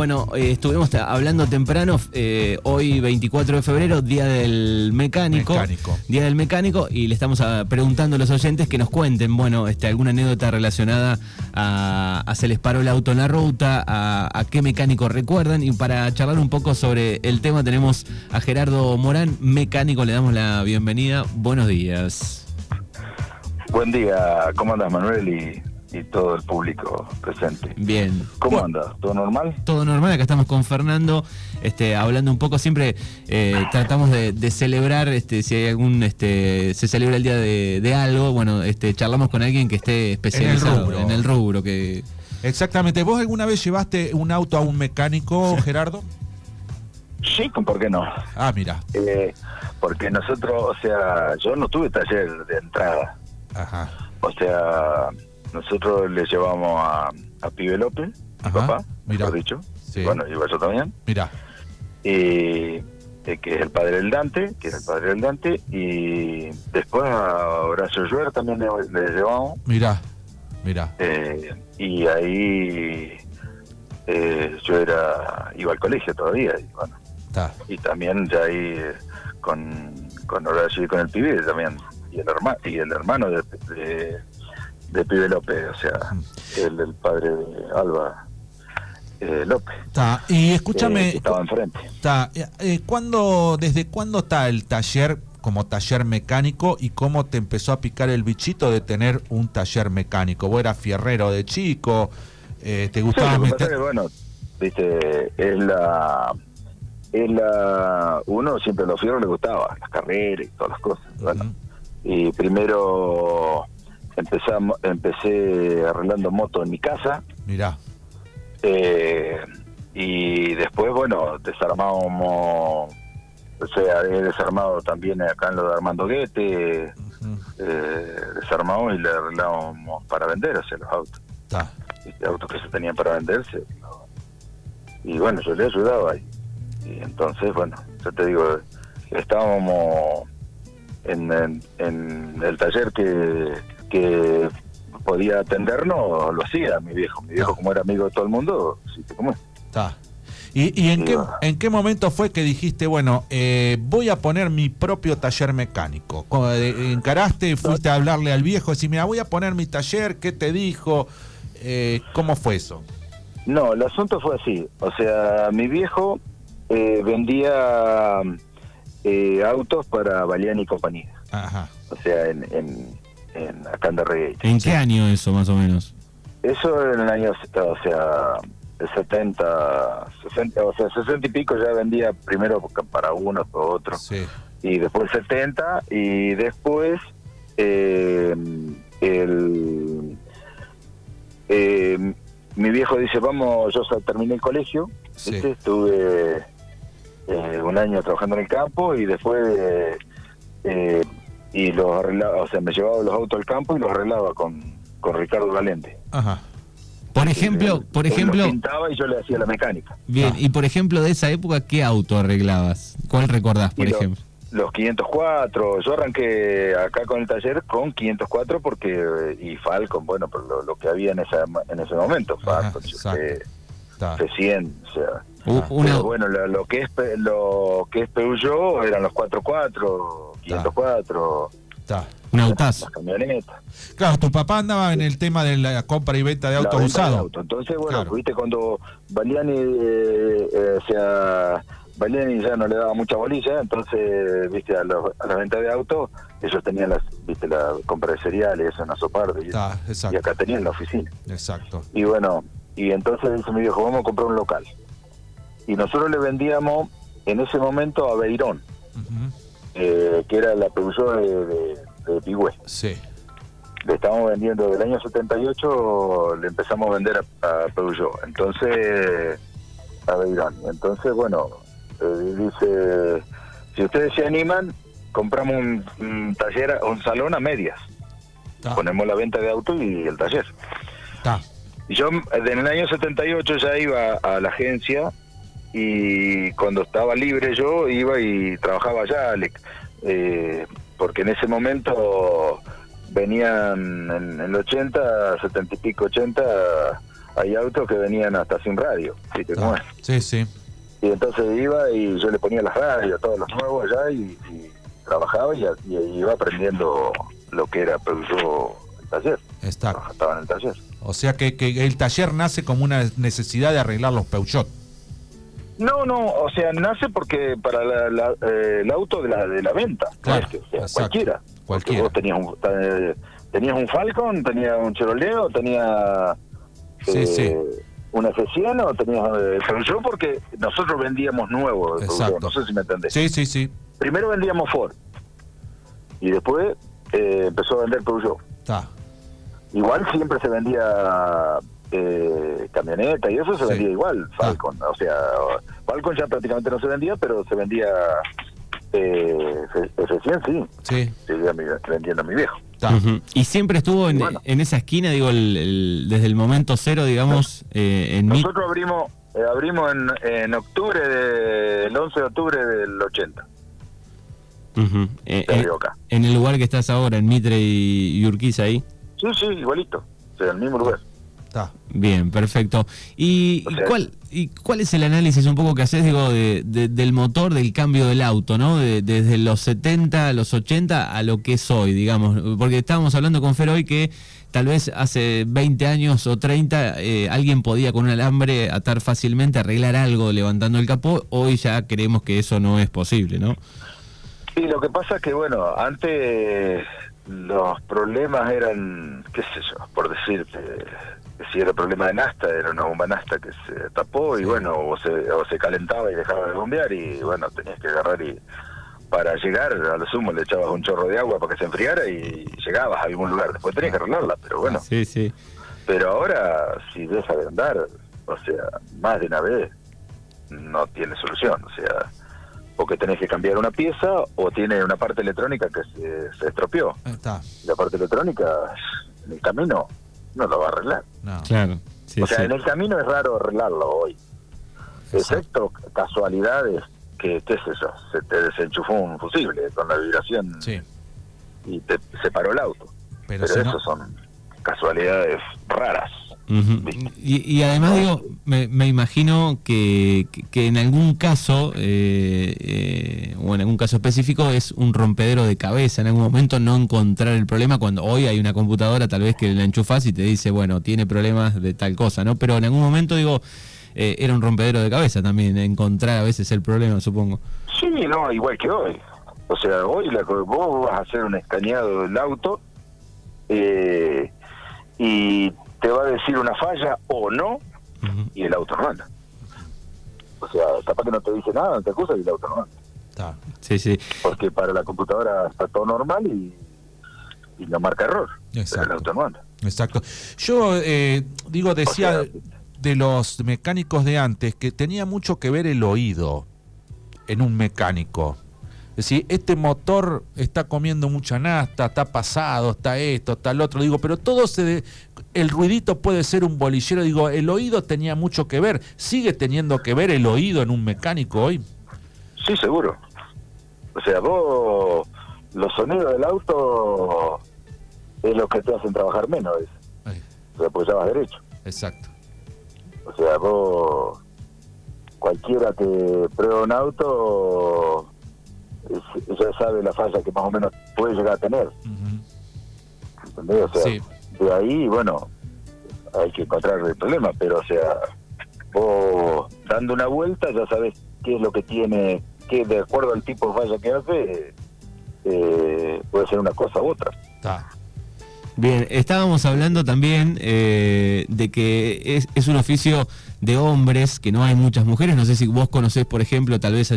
Bueno, eh, estuvimos hablando temprano, eh, hoy 24 de febrero, Día del Mecánico, Día del Mecánico, y le estamos preguntando a los oyentes que nos cuenten, bueno, este, alguna anécdota relacionada a, a se les paró el auto en la ruta, a, a, qué mecánico recuerdan, y para charlar un poco sobre el tema tenemos a Gerardo Morán, mecánico, le damos la bienvenida. Buenos días. Buen día, ¿cómo andas Manuel? Y y todo el público presente. Bien. ¿Cómo anda? ¿Todo normal? Todo normal, acá estamos con Fernando, este, hablando un poco, siempre eh, tratamos de, celebrar, este, si hay algún, este, se celebra el día de, algo, bueno, este, charlamos con alguien que esté especializado en el rubro. que... Exactamente. ¿Vos alguna vez llevaste un auto a un mecánico, Gerardo? Sí, ¿por qué no? Ah, mira. Eh, porque nosotros, o sea, yo no tuve taller de entrada. Ajá. O sea, nosotros le llevamos a, a Pibe López, mi papá, mejor dicho. Bueno, y yo también. Mira. Y eh, que es el padre del Dante, que es el padre del Dante, y después a Horacio Lluer también le, llevamos. Mira, mira. Eh, y ahí eh, yo era iba al colegio todavía, y bueno. Y también ya ahí con, con Horacio y con el pibe también, y el hermano, y el hermano de de Pibe López, o sea, el, el padre de Alba eh, López. Está, y escúchame. Eh, estaba enfrente. Está, eh, ¿cuándo, ¿Desde cuándo está el taller como taller mecánico y cómo te empezó a picar el bichito de tener un taller mecánico? ¿Vos eras fierrero de chico? Eh, ¿Te gustaba meter? bueno, viste, es la. Es la. Uno siempre a los fierros le gustaba, las carreras y todas las cosas. Bueno, y primero empezamos, empecé arreglando moto en mi casa. Mirá. Eh, y después, bueno, desarmábamos, o sea, he desarmado también acá en lo de Armando Guete, eh, desarmamos y le arreglamos para vender, o sea, los autos. autos que se tenían para venderse. Y bueno, yo le ayudaba. Y, y entonces, bueno, yo te digo, estábamos en, en el taller que que podía atendernos, lo hacía mi viejo. Mi viejo, como era amigo de todo el mundo, sí como Está. ¿Y, y en, qué, en qué momento fue que dijiste, bueno, eh, voy a poner mi propio taller mecánico? Eh, ¿Encaraste, fuiste a hablarle al viejo, decir, mira, voy a poner mi taller, ¿qué te dijo? Eh, ¿Cómo fue eso? No, el asunto fue así. O sea, mi viejo vendía autos para Baleán y compañía. Ajá. O sea, en, en en acá en ¿En qué año eso, más o menos? Eso en el año, o sea, el 70, 60, o sea, 60 y pico ya vendía primero para uno, para otro. Sí. Y después 70, y después eh, el, eh, mi viejo dice, vamos, yo terminé el colegio, estuve eh, un año trabajando en el campo y después eh, y los arreglaba, o sea, me llevaba los autos al campo y los arreglaba con, con Ricardo Valente. Ajá. Por ejemplo, por ejemplo, pintaba y yo le hacía la mecánica. Bien, y por ejemplo de esa época, ¿qué auto arreglabas? ¿Cuál recordás, por ejemplo? Los 504, yo arranqué acá con el taller con 504 porque y Falcon, bueno, por lo, que había en esa en ese momento, Falcon, eh, C100, o sea, pero bueno, lo, que es lo que es Peugeot eran los 44 504. Está. Un autazo. Claro, tu papá andaba en el tema de la compra y venta de autos usados. Entonces, bueno, viste cuando Baliani, eh, eh, o sea, Baliani ya no le daba mucha bolilla, entonces, viste, a, la venta de autos, ellos tenían las, viste, la compra de cereales, eso en Azopar, y, y acá tenían la oficina. Exacto. Y bueno, y entonces dice mi viejo, vamos a comprar un local. Y nosotros le vendíamos en ese momento a Beirón. Eh, que era la producción de, de, Pigüé. Sí. Le estamos vendiendo del año 78, le empezamos a vender a, a Peugeot. Entonces, a Beirán. Entonces, bueno, eh, dice, si ustedes se animan, compramos un, taller, un salón a medias. Ponemos la venta de auto y el taller. Y yo en el año 78 ya iba a la agencia y cuando estaba libre yo iba y trabajaba allá, eh, porque en ese momento venían en, el 80, 70 y pico, 80, hay autos que venían hasta sin radio, ¿viste cómo es? Sí, sí. Y entonces iba y yo le ponía las radios, todos los nuevos allá y, y trabajaba y, y iba aprendiendo lo que era Peugeot el taller. Está. Estaba en el taller. O sea que, que el taller nace como una necesidad de arreglar los Peugeot. No, no, o sea, nace porque para la, la, eh, el auto de la, de la venta, Claro, este, o sea, cualquiera. Cualquiera. Vos tenías un, eh, tenías un Falcon, tenías un Chevrolet, o tenías Sí, sí. una F100 o tenías eh, porque nosotros vendíamos nuevo de Peugeot, Exacto. no sé si me entendés. Sí, sí, sí. Primero vendíamos Ford y después eh, empezó a vender Peugeot. Está. Igual siempre se vendía eh, camioneta y eso se Sí. vendía igual, Falcon. O sea, Falcon ya prácticamente no se vendía, pero se vendía eh, F- F100, sí. Sí. Seguía mi- vendiendo a mi viejo. Y siempre estuvo en, Bueno. en esa esquina, digo, el- el- desde el momento cero, digamos, eh, en mi... Nosotros abrimos eh, abrimos en, en octubre, de, el 11 de octubre del 80. Ujú. Eh, Se eh, en el lugar que estás ahora, en Mitre y, y Urquiza, ahí. Sí, sí, igualito. O sea, en el mismo lugar. Está. Bien, perfecto. ¿Y, O y sea- cuál y cuál es el análisis un poco que haces, digo, de, de- del motor, del cambio del auto, ¿no? De- desde los 70 a los 80 a lo que es hoy, digamos. Porque estábamos hablando con Fer hoy que tal vez hace 20 años o 30 eh, alguien podía con un alambre atar fácilmente, arreglar algo levantando el capó. Hoy ya creemos que eso no es posible, ¿no? Sí, lo que pasa es que, bueno, antes los problemas eran, qué sé yo, por decirte, que si era problema de nasta, era una bomba nasta que se tapó y bueno, o se, o se calentaba y dejaba de bombear y bueno, tenías que agarrar y para llegar, a lo sumo le echabas un chorro de agua para que se enfriara y llegabas a algún lugar. Después tenías que arreglarla, pero bueno. Sí, sí. Pero ahora, si deja de andar, o sea, más de una vez, no tiene solución. O sea, porque tenés que cambiar una pieza o tiene una parte electrónica que se, se estropeó. Está. La parte electrónica, en el camino, no lo va a arreglar. No. Claro. Sí, o sea, sí. en el camino es raro arreglarlo hoy. Excepto casualidades que, qué sé yo, se te desenchufó un fusible con la vibración Sí. y te se paró el auto. Pero Pero, si no- eso son casualidades raras. Y, y además digo, me, me imagino que, que- que en algún caso, eh, eh, o en algún caso específico, es un rompedero de cabeza en algún momento no encontrar el problema cuando hoy hay una computadora tal vez que la enchufas y te dice, bueno, tiene problemas de tal cosa, ¿no? Pero en algún momento digo, eh, era un rompedero de cabeza también, encontrar a veces el problema, supongo. Sí, no, igual que hoy. O sea, hoy la, vos vas a hacer un escaneado del auto eh, y te va a decir una falla o no y el auto no anda. O sea, capaz que no te dice nada, no te acusa y el auto no anda. Sí, sí. Porque para la computadora está todo normal y, y no marca error. Pero Exacto. el auto no anda. Exacto. Yo eh, digo, decía O sea- de los mecánicos de antes que tenía mucho que ver el oído en un mecánico. Es decir, este motor está comiendo mucha nasta, está pasado, está esto, está el otro. Digo, pero todo se. de- el ruidito puede ser un bolillero. Digo, el oído tenía mucho que ver. ¿Sigue teniendo que ver el oído en un mecánico hoy? Sí, seguro. O sea, vos, los sonidos del auto es lo que te hacen trabajar menos. ¿ves? O sea, porque ya vas derecho. exacto. O sea, vos, cualquiera que prueba un auto, ya sabe la falla que más o menos puede llegar a tener. ¿Entendés? O sea, Sí. de ahí, bueno, hay que encontrar el problema, pero o sea, vos dando una vuelta ya sabes qué es lo que tiene, que de acuerdo al tipo de falla que hace, eh, puede ser una cosa u otra. Está. Bien, estábamos hablando también eh, de que es, es un oficio de hombres, que no hay muchas mujeres. No sé si vos conocés, por ejemplo, tal vez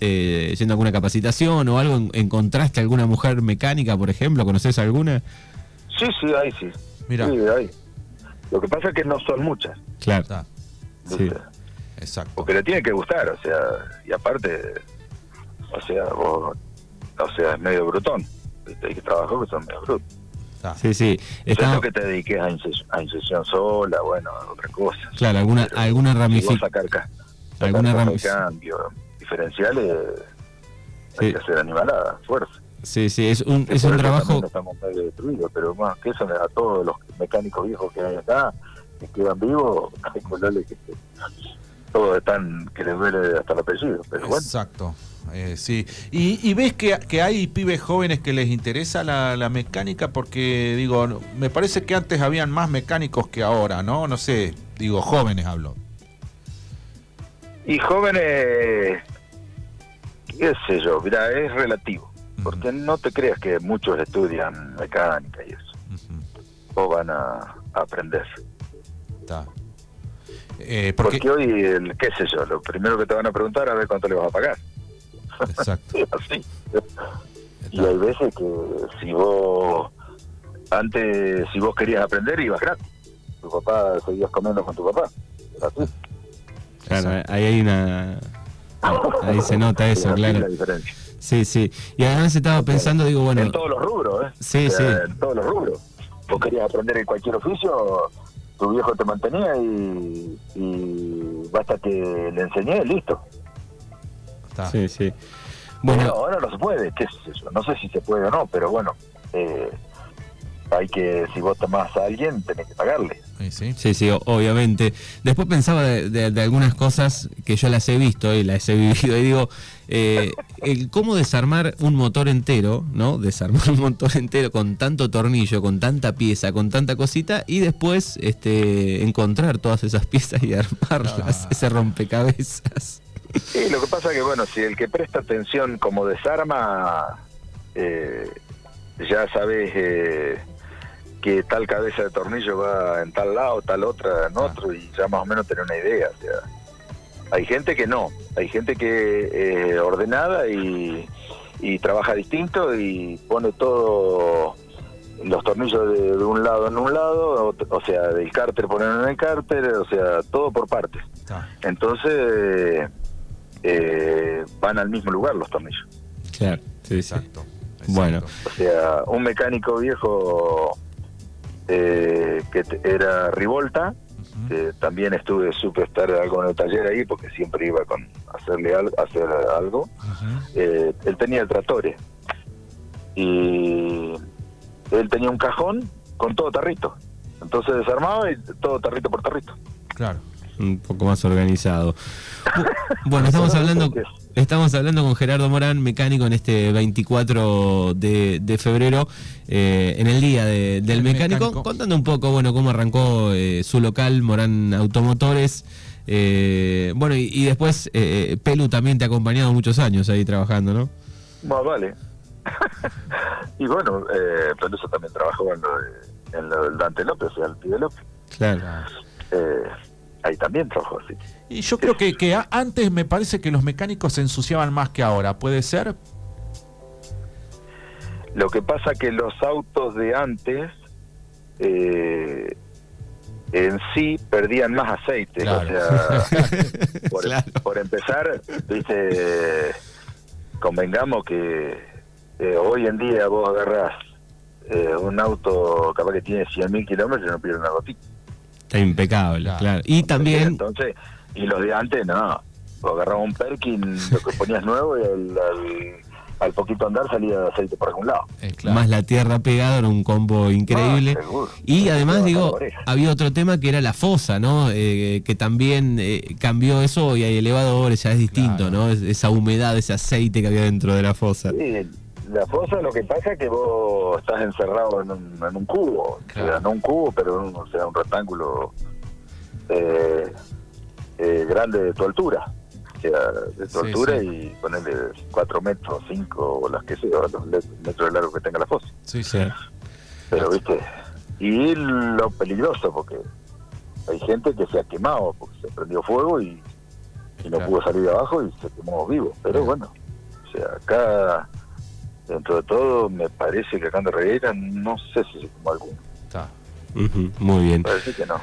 eh, yendo a alguna capacitación o algo, en- encontraste alguna mujer mecánica, por ejemplo, ¿conocés alguna? Sí, sí, ahí sí. Mira. Sí, ahí. Lo que pasa es que no son muchas, Claro. Está. Sí. Exacto. porque le tiene que gustar, o sea, y aparte, o sea, vos, o sea, es medio brutón. Hay que trabajar que son medio brutos. Sí, sí. Está, que te dediques a, inces- a incisión sola, bueno, otra cosa. claro, alguna, Pero alguna si ramificación. sacar, ca- sacar Alguna cambio, diferenciales, hay Sí. que hacer animalada, fuerza. Sí, sí, es un, es un trabajo. Estamos medio destruidos, pero más que eso a todos los mecánicos viejos que hay acá, que quedan vivos, calcularle que todos están que les duele hasta el apellido. Pero Exacto. Eh, sí, y, ves que, que, hay pibes jóvenes que les interesa la, la, mecánica porque, digo, me parece que antes habían más mecánicos que ahora, ¿no? No sé, digo, jóvenes hablo. Y jóvenes, qué sé yo, mira, es relativo, porque no te creas que muchos estudian mecánica y eso, o van a, aprender. Eh, porque... hoy, el, qué sé yo, lo primero que te van a preguntar es a ver cuánto le vas a pagar. Exacto. Y hay veces que si vos, antes, si vos querías aprender, ibas gratis. Tu papá, seguías comiendo con tu papá. Así. Claro, ahí hay una. Ahí se nota eso, claro. Sí, sí. Y además estaba pensando, digo, bueno. En todos los rubros, ¿eh? Sí, sí. En todos los rubros. Vos querías aprender en cualquier oficio, tu viejo te mantenía y, y basta que le enseñé, listo. Sí, sí. Bueno, ahora no se puede, qué es eso. No sé si se puede o no, pero bueno. Eh, hay que, si vos tomás a alguien, tenés que pagarle. Sí, sí, obviamente. Después pensaba de, algunas cosas que yo las he visto y las he vivido. Y digo, eh, el cómo desarmar un motor entero, ¿no? Desarmar un motor entero con tanto tornillo, con tanta pieza, con tanta cosita, y después este, encontrar todas esas piezas y armarlas, ese rompecabezas. Sí, lo que pasa que, bueno, si el que presta atención como desarma, eh, ya sabes eh, que tal cabeza de tornillo va en tal lado, tal otra en ah. otro, y ya más o menos tener una idea. O sea, hay gente que no, hay gente que es eh, ordenada y, trabaja distinto y pone todo los tornillos de, un lado en un lado, o, sea, del cárter ponen en el cárter, o sea, todo por partes. Ah. Entonces, eh, van al mismo lugar los tornillos. Claro, sí, exacto. Bueno. O sea, un mecánico viejo eh, que era Rivolta, que también estuve, supe estar algo en el taller ahí porque siempre iba con hacerle algo, hacer algo. Eh, él tenía el Tratore y él tenía un cajón con todo tarrito. Entonces desarmaba y todo tarrito por tarrito. Claro. Un poco más organizado. Bueno, estamos hablando estamos hablando con Gerardo Morán, mecánico en este 24 de, febrero, eh, en el día del mecánico, contando un poco, bueno, cómo arrancó eh, su local, Morán Automotores. Eh, bueno, y, después Pelu también te ha acompañado muchos años ahí trabajando, ¿no? Más vale. y bueno, eh, Peluso también trabajó en lo, del Dante López, o sea, el Pide López. Claro ahí también trabajó así. Y yo creo que, que antes me parece que los mecánicos se ensuciaban más que ahora, ¿puede ser? Lo que pasa que los autos de antes eh, en sí perdían más aceite. O sea, por, empezar, dice, convengamos que eh, hoy en día vos agarrás eh, un auto capaz que tiene 100.000 kilómetros y no pierde una gotita. Está impecable, claro. Y también... Entonces, y los de antes, no. Agarraba un Perkin, lo que ponías nuevo y al, poquito andar salía aceite por algún lado. Eh, Más la tierra pegada, era un combo increíble. y además, digo, había otro tema que era la fosa, ¿no? Eh, que también eh, cambió eso y hay elevadores, ya es distinto, ¿no? esa humedad, ese aceite que había dentro de la fosa. Sí, la fosa lo que pasa es que vos estás encerrado en un, en un cubo, o sea, no un cubo, pero un, o sea, un rectángulo eh, eh, grande de tu altura, o sea, de tu altura y ponerle 4 metros, 5 o las que sea, los metros de largo que tenga la fosa. Sí, sí. Pero, viste, y lo peligroso, porque hay gente que se ha quemado, porque se prendió fuego y, no pudo salir de abajo y se quemó vivo. Pero bueno, o sea, acá dentro de todo, me parece que acá en Regueira no sé si se como alguno. Está. muy bien. Parece que no.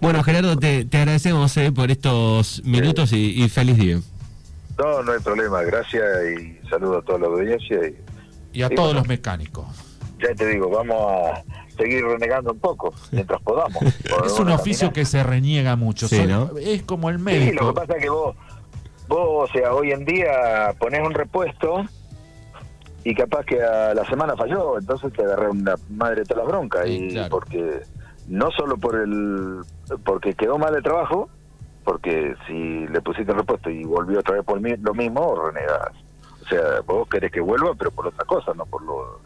Bueno, Gerardo, te, agradecemos eh, por estos minutos y, feliz día. No, no hay problema. Gracias y saludo a toda la audiencia. Y, a todos los mecánicos. Ya te digo, vamos a seguir renegando un poco mientras podamos. es un oficio que se reniega mucho. Es como el médico. Sí, lo que pasa es que vos, vos, o sea, hoy en día ponés un repuesto y capaz que a la semana falló, entonces te agarré una madre de toda la bronca, y porque no solo por el porque quedó mal el trabajo, porque si le pusiste el repuesto y volvió otra vez por lo mismo, renegas. O sea, vos querés que vuelva, pero por otra cosa, no por lo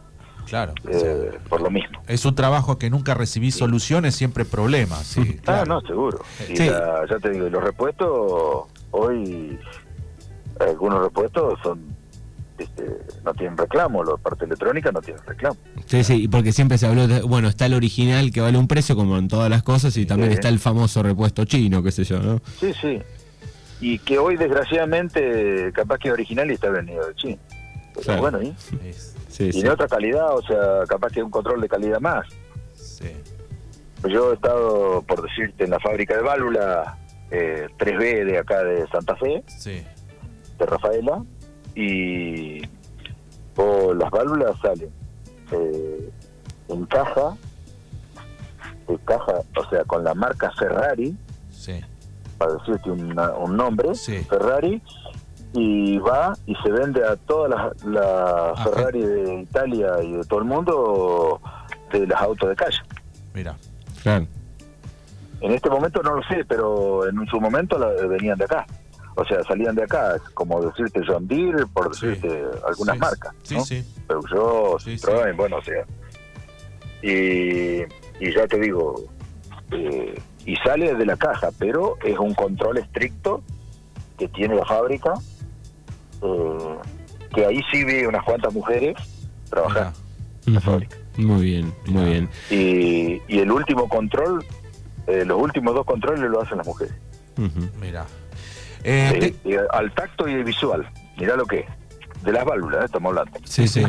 Claro. Eh, por lo mismo. Es un trabajo que nunca recibí soluciones, siempre problemas. Sí, Ah, no, seguro. Y ya te digo, los repuestos, hoy, algunos repuestos son este, no tienen reclamo, la parte electrónica no tiene reclamo. Sí, sí, porque siempre se habló de, bueno, está el original que vale un precio como en todas las cosas y también está el famoso repuesto chino, qué sé yo, ¿no? Sí, sí. Y que hoy desgraciadamente capaz que es original y está venido de China. Pero bueno, ¿y? y de otra calidad, o sea, capaz que un control de calidad más. Sí. Pues yo he estado, por decirte, en la fábrica de válvula eh, 3B de acá de Santa Fe, sí. de Rafaela, y las válvulas salen eh, en caja, de caja, o sea, con la marca Ferrari, sí. para decirte un nombre, Ferrari, y va y se vende a todas las la Ferrari de Italia y de todo el mundo de las autos de calle. Mira, claro. En este momento no lo sé, pero en su momento la, venían de acá. O sea, salían de acá, como decirte John Deere, por decirte algunas marcas. Sí, sí. Pero yo, bueno, o sea. Y, y ya te digo, eh, y sale de la caja, pero es un control estricto que tiene la fábrica eh, que ahí sí vi unas cuantas mujeres trabajar Muy bien, muy bien. Y, y el último control, eh, los últimos dos controles lo hacen las mujeres. Mira. Eh, al tacto y visual, mira lo que es. De las válvulas, estamos hablando. Sí, sí.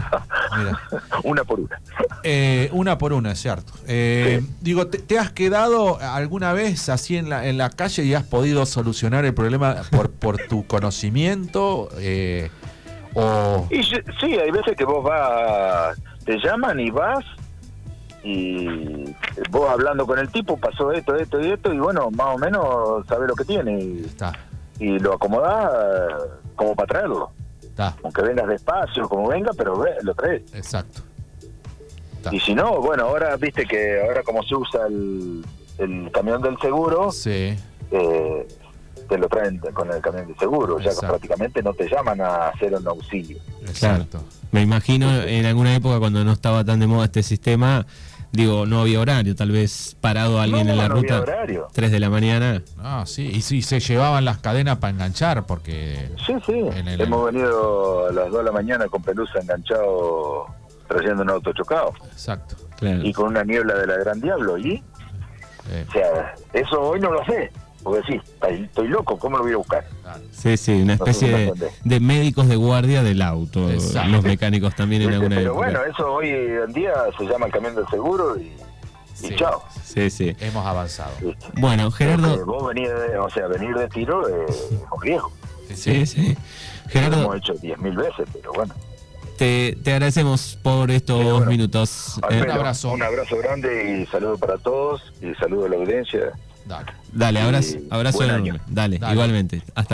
una por una. una por una, es cierto. Digo, ¿te, has quedado alguna vez así en la, en la calle y has podido solucionar el problema por, por tu conocimiento? o... Y, sí, hay veces que vos vas, te llaman y vas y vos hablando con el tipo, pasó esto, esto y esto, y bueno, más o menos sabes lo que tiene. Y, Está. Y lo acomodás como para traerlo. Aunque vengas despacio, como venga, pero lo traes. Exacto. Y si no, bueno, ahora viste que ahora como se usa el, camión del seguro, sí. Eh, te lo traen con el camión del seguro, ya que prácticamente no te llaman a hacer un auxilio. Exacto. Me imagino en alguna época cuando no estaba tan de moda este sistema, Digo, no había horario, tal vez parado alguien en la no ruta. Había horario. 3 de la mañana. Ah, sí, y sí, se llevaban las cadenas para enganchar, porque. Sí, sí. Hemos venido a las 2 de la mañana con Pelusa enganchado, trayendo un auto chocado. Exacto. Y con una niebla de la Gran Diablo, ¿y? O sea, eso hoy no lo sé. Porque sí, estoy loco, ¿cómo lo voy a buscar? Sí, sí, una especie de, médicos de guardia del auto, los mecánicos también en alguna Pero bueno, eso hoy en día se llama el camión del seguro y, chao. Sí, sí. Hemos avanzado. Bueno, Gerardo... vos venís de, o sea, venir de tiro es un riesgo. Sí, sí. Gerardo... Lo hemos hecho 10.000 veces, pero bueno. Te, te, agradecemos por estos minutos. un abrazo. Un abrazo grande y saludo para todos y saludo a la audiencia. Dale. Dale, abrazo, abrazo Dale, igualmente. Hasta